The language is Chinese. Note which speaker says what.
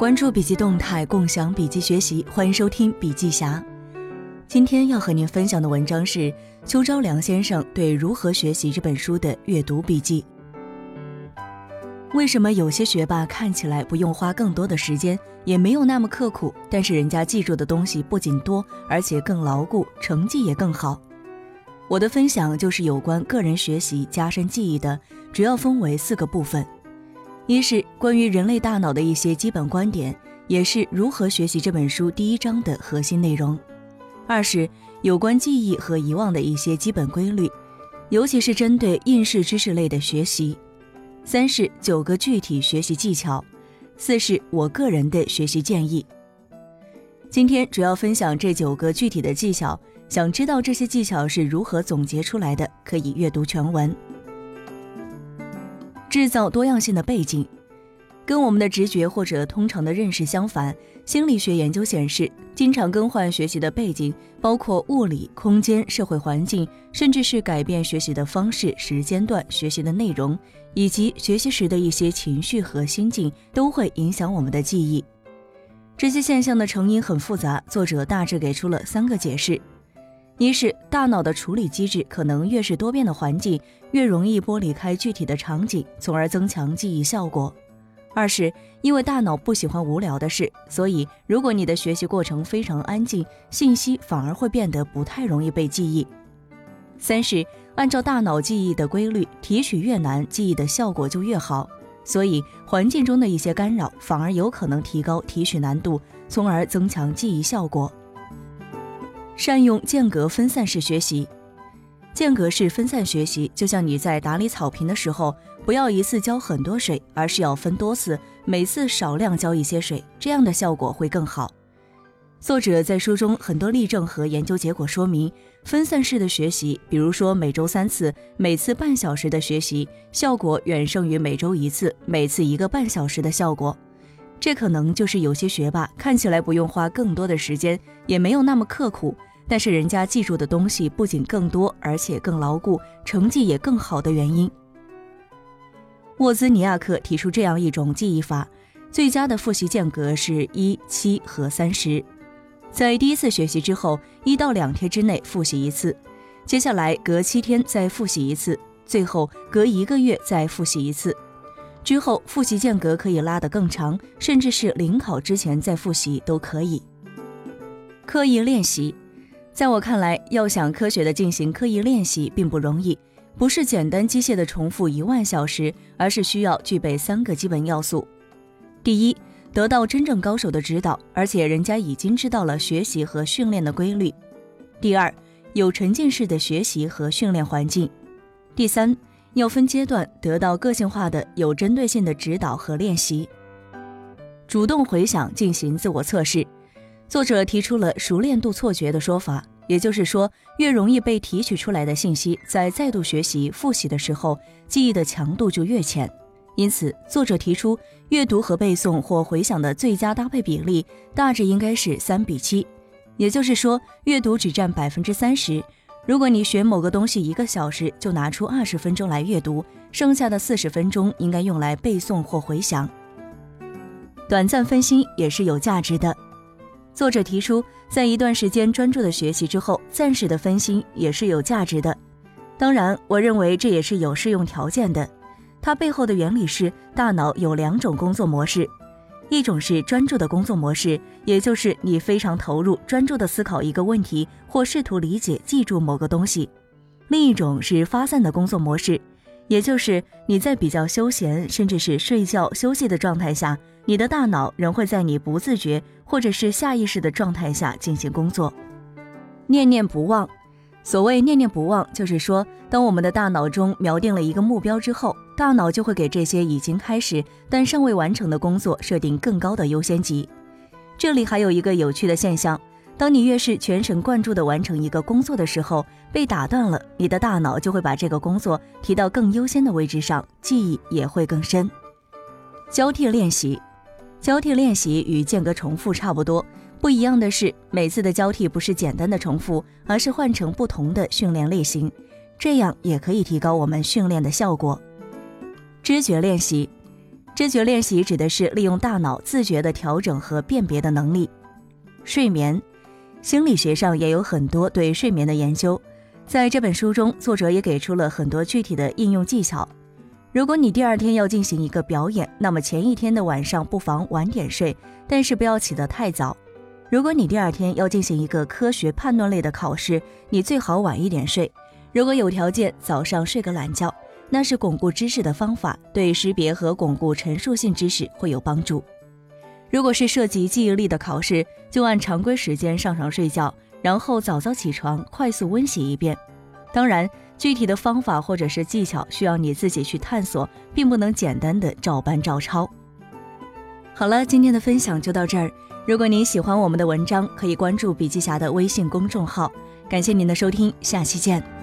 Speaker 1: 关注笔记动态，共享笔记学习，欢迎收听笔记侠。今天要和您分享的文章是邱昭良先生对《如何学习》这本书的阅读笔记。为什么有些学霸看起来不用花更多的时间，也没有那么刻苦，但是人家记住的东西不仅多，而且更牢固，成绩也更好？我的分享就是有关个人学习加深记忆的，主要分为四个部分：一是关于人类大脑的一些基本观点，也是如何学习这本书第一章的核心内容；二是有关记忆和遗忘的一些基本规律，尤其是针对应试知识类的学习；三是九个具体学习技巧；四是我个人的学习建议。今天主要分享这九个具体的技巧。想知道这些技巧是如何总结出来的，可以阅读全文。制造多样性的背景，跟我们的直觉或者通常的认识相反。心理学研究显示，经常更换学习的背景，包括物理、空间、社会环境，甚至是改变学习的方式、时间段、学习的内容，以及学习时的一些情绪和心境，都会影响我们的记忆。这些现象的成因很复杂，作者大致给出了三个解释。一是大脑的处理机制可能越是多变的环境，越容易剥离开具体的场景，从而增强记忆效果。二是因为大脑不喜欢无聊的事，所以如果你的学习过程非常安静，信息反而会变得不太容易被记忆。三是按照大脑记忆的规律，提取越难，记忆的效果就越好，所以环境中的一些干扰反而有可能提高提取难度，从而增强记忆效果。善用间隔分散式学习，间隔式分散学习就像你在打理草坪的时候，不要一次浇很多水，而是要分多次，每次少量浇一些水，这样的效果会更好。作者在书中很多例证和研究结果说明，分散式的学习，比如说每周三次，每次半小时的学习，效果远胜于每周一次，每次一个半小时的效果。这可能就是有些学霸看起来不用花更多的时间，也没有那么刻苦。但是人家记住的东西不仅更多，而且更牢固，成绩也更好的原因。沃兹尼亚克提出这样一种记忆法：最佳的复习间隔是一、七和三十。在第一次学习之后，一到两天之内复习一次，接下来隔七天再复习一次，最后隔一个月再复习一次。之后复习间隔可以拉得更长，甚至是临考之前再复习都可以。刻意练习。在我看来，要想科学的进行刻意练习并不容易，不是简单机械的重复一万小时，而是需要具备三个基本要素：第一，得到真正高手的指导，而且人家已经知道了学习和训练的规律；第二，有沉浸式的学习和训练环境；第三，要分阶段得到个性化的、有针对性的指导和练习。主动回想进行自我测试。作者提出了熟练度错觉的说法，也就是说，越容易被提取出来的信息，在再度学习复习的时候，记忆的强度就越浅。因此，作者提出阅读和背诵或回想的最佳搭配比例大致应该是三比七，也就是说，阅读只占百分之三十。如果你学某个东西一个小时，就拿出二十分钟来阅读，剩下的四十分钟应该用来背诵或回想。短暂分心也是有价值的。作者提出，在一段时间专注的学习之后，暂时的分心也是有价值的。当然，我认为这也是有适用条件的。它背后的原理是，大脑有两种工作模式，一种是专注的工作模式，也就是你非常投入、专注的思考一个问题或试图理解、记住某个东西；另一种是发散的工作模式，也就是你在比较休闲，甚至是睡觉休息的状态下。你的大脑仍会在你不自觉或者是下意识的状态下进行工作，念念不忘。所谓念念不忘，就是说，当我们的大脑中锚定了一个目标之后，大脑就会给这些已经开始但尚未完成的工作设定更高的优先级。这里还有一个有趣的现象：当你越是全神贯注地完成一个工作的时候，被打断了，你的大脑就会把这个工作提到更优先的位置上，记忆也会更深。交替练习。交替练习与间隔重复差不多，不一样的是，每次的交替不是简单的重复，而是换成不同的训练类型，这样也可以提高我们训练的效果。知觉练习，知觉练习指的是利用大脑自觉的调整和辨别的能力。睡眠，心理学上也有很多对睡眠的研究，在这本书中，作者也给出了很多具体的应用技巧。如果你第二天要进行一个表演，那么前一天的晚上不妨晚点睡，但是不要起得太早。如果你第二天要进行一个科学判断类的考试，你最好晚一点睡。如果有条件，早上睡个懒觉，那是巩固知识的方法，对识别和巩固陈述性知识会有帮助。如果是涉及记忆力的考试，就按常规时间上床睡觉，然后早早起床，快速温习一遍。当然，具体的方法或者是技巧需要你自己去探索，并不能简单的照搬照抄。好了，今天的分享就到这儿。如果您喜欢我们的文章，可以关注笔记侠的微信公众号。感谢您的收听，下期见。